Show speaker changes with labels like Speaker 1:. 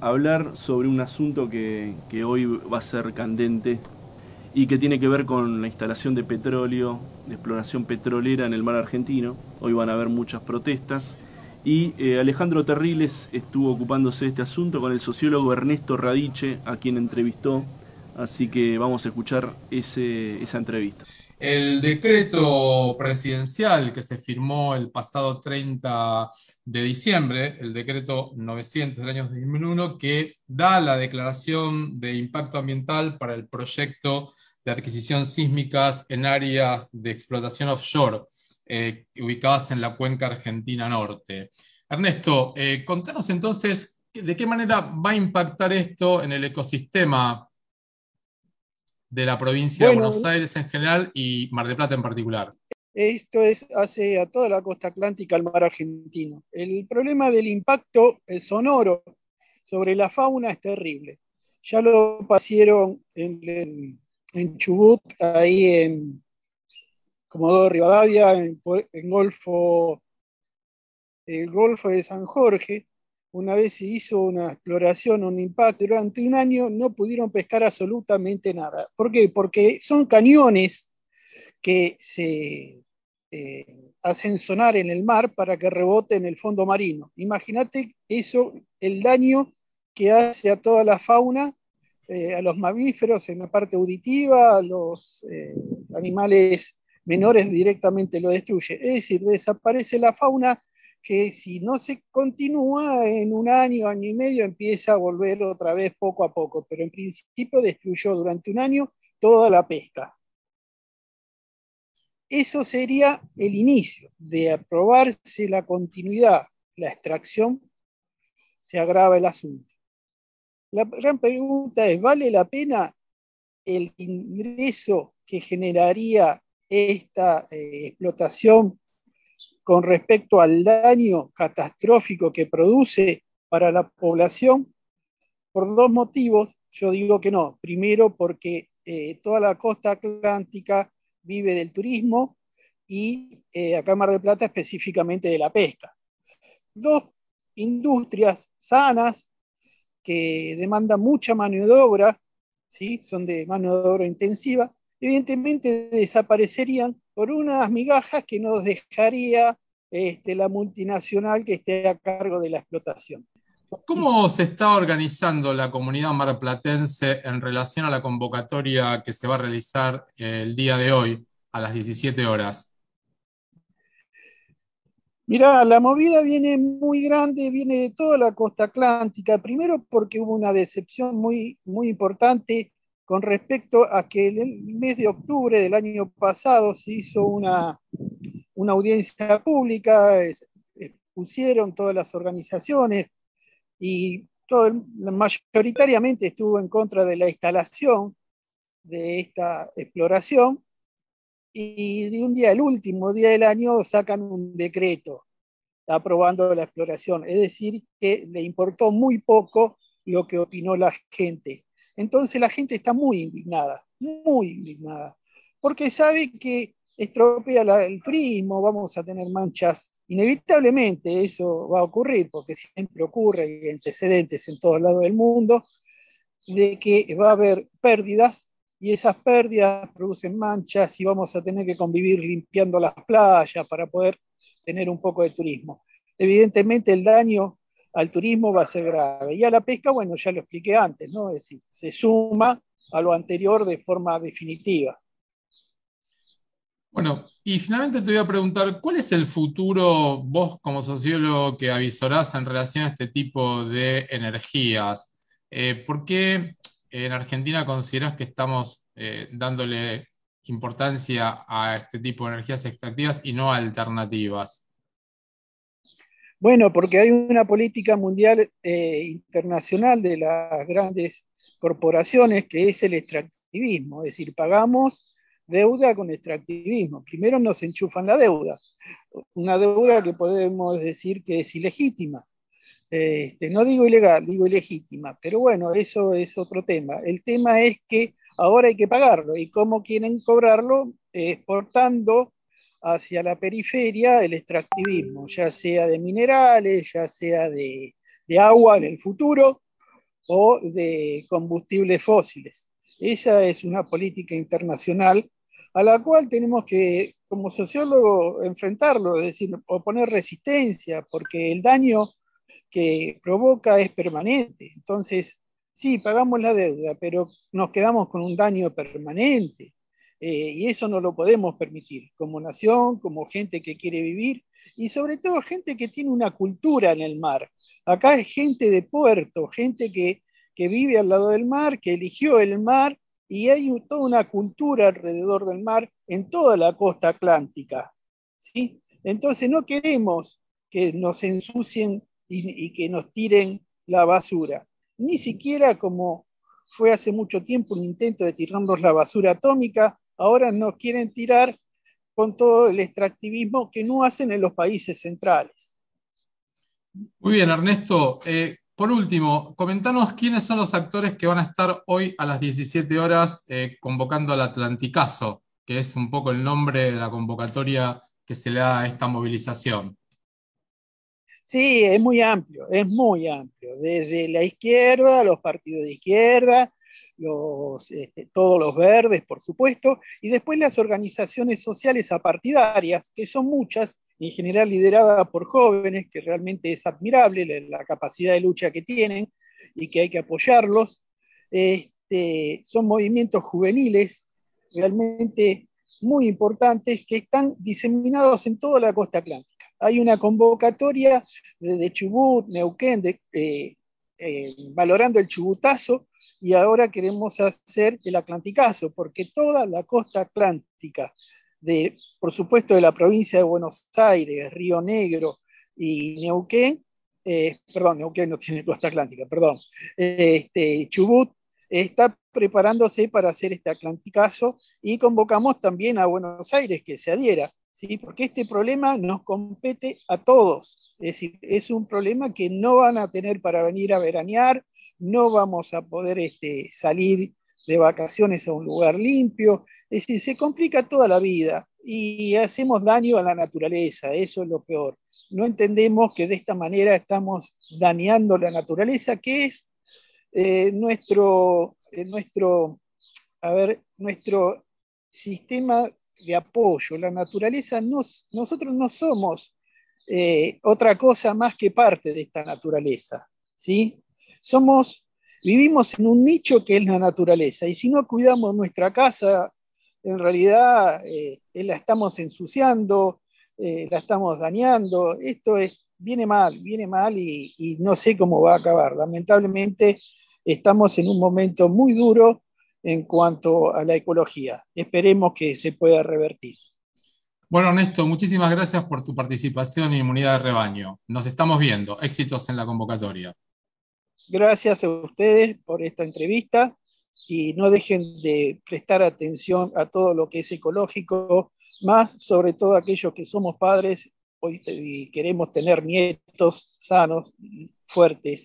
Speaker 1: hablar sobre un asunto que, hoy va a ser candente y que tiene que ver con la instalación de petróleo, de exploración petrolera en el mar argentino. Hoy van a haber muchas protestas y eh, Alejandro Terriles estuvo ocupándose de este asunto con el sociólogo Ernesto Radiche, a quien entrevistó, así que vamos a escuchar ese, esa entrevista.
Speaker 2: El decreto presidencial que se firmó el pasado 30 de diciembre, el decreto 900 del año 2001, que da la declaración de impacto ambiental para el proyecto de adquisición sísmicas en áreas de explotación offshore eh, ubicadas en la cuenca argentina norte. Ernesto, eh, contanos entonces de qué manera va a impactar esto en el ecosistema de la provincia de Buenos Aires en general y Mar de Plata en particular.
Speaker 3: Esto es, hace a toda la costa atlántica al mar argentino. El problema del impacto sonoro sobre la fauna es terrible. Ya lo pasieron en, en Chubut, ahí en Comodoro Rivadavia, en, en Golfo, el Golfo de San Jorge, una vez se hizo una exploración, un impacto, durante un año no pudieron pescar absolutamente nada. ¿Por qué? Porque son cañones que se eh, hacen sonar en el mar para que rebote en el fondo marino. Imagínate eso, el daño que hace a toda la fauna, eh, a los mamíferos en la parte auditiva, a los eh, animales menores directamente lo destruye. Es decir, desaparece la fauna que si no se continúa en un año, año y medio, empieza a volver otra vez poco a poco, pero en principio destruyó durante un año toda la pesca. Eso sería el inicio de aprobarse la continuidad, la extracción, se agrava el asunto. La gran pregunta es, ¿vale la pena el ingreso que generaría esta eh, explotación con respecto al daño catastrófico que produce para la población? Por dos motivos, yo digo que no. Primero, porque eh, toda la costa atlántica vive del turismo y eh, acá Mar del Plata específicamente de la pesca. Dos industrias sanas que demandan mucha mano de obra, ¿sí? son de mano de obra intensiva, evidentemente desaparecerían por unas migajas que nos dejaría este, la multinacional que esté a cargo de la explotación.
Speaker 2: ¿Cómo se está organizando la comunidad marplatense en relación a la convocatoria que se va a realizar el día de hoy a las 17 horas?
Speaker 3: Mirá, la movida viene muy grande, viene de toda la costa atlántica, primero porque hubo una decepción muy, muy importante con respecto a que en el mes de octubre del año pasado se hizo una, audiencia pública, pusieron todas las organizaciones y mayoritariamente estuvo en contra de la instalación de esta exploración y de un día, el último día del año, sacan un decreto aprobando la exploración. Es decir, que le importó muy poco lo que opinó la gente. Entonces la gente está muy indignada, muy indignada, porque sabe que estropea el turismo, vamos a tener manchas, inevitablemente eso va a ocurrir, porque siempre ocurre, hay antecedentes en todos lados del mundo, de que va a haber pérdidas y esas pérdidas producen manchas y vamos a tener que convivir limpiando las playas para poder tener un poco de turismo. Evidentemente el daño al turismo va a ser grave. Y a la pesca, bueno, ya lo expliqué antes, ¿no? Es decir, se suma a lo anterior de forma definitiva.
Speaker 2: Bueno, y finalmente te voy a preguntar, ¿cuál es el futuro, vos como sociólogo, que avisorás en relación a este tipo de energías? Eh, ¿Por qué en Argentina considerás que estamos eh, dándole importancia a este tipo de energías extractivas y no alternativas?
Speaker 3: Bueno, porque hay una política mundial eh, internacional de las grandes corporaciones que es el extractivismo, es decir, pagamos deuda con extractivismo. Primero nos enchufan la deuda, una deuda que podemos decir que es ilegítima. Este, no digo ilegal, digo ilegítima, pero bueno, eso es otro tema. El tema es que ahora hay que pagarlo y cómo quieren cobrarlo, exportando hacia la periferia el extractivismo, ya sea de minerales, ya sea de, agua en el futuro, o de combustibles fósiles. Esa es una política internacional a la cual tenemos que, como sociólogo, enfrentarlo, es decir, oponer resistencia, porque el daño que provoca es permanente. Entonces, sí, pagamos la deuda, pero nos quedamos con un daño permanente. Eh, y eso no lo podemos permitir, como nación, como gente que quiere vivir, y sobre todo gente que tiene una cultura en el mar. Acá es gente de puerto, gente que, que vive al lado del mar, que eligió el mar y hay toda una cultura alrededor del mar en toda la costa atlántica. ¿sí? Entonces no queremos que nos ensucien y, y, que nos tiren la basura. Ni siquiera como fue hace mucho tiempo un intento de tirarnos la basura atómica, ahora nos quieren tirar con todo el extractivismo que no hacen en los países centrales.
Speaker 2: Muy bien, Ernesto. Eh, por último, comentanos quiénes son los actores que van a estar hoy a las 17 horas eh, convocando al Atlanticazo, que es un poco el nombre de la convocatoria que se le da a esta movilización.
Speaker 3: Sí, es muy amplio, es muy amplio. Desde la izquierda, los partidos de izquierda, este, todos los verdes, por supuesto, y después las organizaciones sociales apartidarias, que son muchas, en general liderada por jóvenes, que realmente es admirable la, capacidad de lucha que tienen y que hay que apoyarlos. Este, son movimientos juveniles realmente muy importantes que están diseminados en toda la costa atlántica. Hay una convocatoria de Chubut, Neuquén, eh, eh, valorando el chubutazo, y ahora queremos hacer el Atlanticazo, porque toda la costa atlántica de, por supuesto, de la provincia de Buenos Aires, Río Negro y Neuquén, eh, perdón, Neuquén no tiene costa atlántica, perdón, este, Chubut está preparándose para hacer este Atlanticazo y convocamos también a Buenos Aires que se adhiera, ¿sí? porque este problema nos compete a todos, es decir, es un problema que no van a tener para venir a veranear, no vamos a poder este, salir de vacaciones a un lugar limpio, es decir, se complica toda la vida y hacemos daño a la naturaleza, eso es lo peor. No entendemos que de esta manera estamos dañando la naturaleza, que es eh, nuestro, eh, nuestro, a ver, nuestro sistema de apoyo. La naturaleza, nos, nosotros no somos eh, otra cosa más que parte de esta naturaleza, ¿sí? Somos Vivimos en un nicho que es la naturaleza y si no cuidamos nuestra casa, en realidad eh, la estamos ensuciando, eh, la estamos dañando. Esto es, viene mal, viene mal y, y no sé cómo va a acabar. Lamentablemente estamos en un momento muy duro en cuanto a la ecología. Esperemos que se pueda revertir.
Speaker 2: Bueno, Ernesto, muchísimas gracias por tu participación en Inmunidad de Rebaño. Nos estamos viendo. Éxitos en la convocatoria.
Speaker 3: Gracias a ustedes por esta entrevista y no dejen de prestar atención a todo lo que es ecológico, más sobre todo aquellos que somos padres y queremos tener nietos sanos, fuertes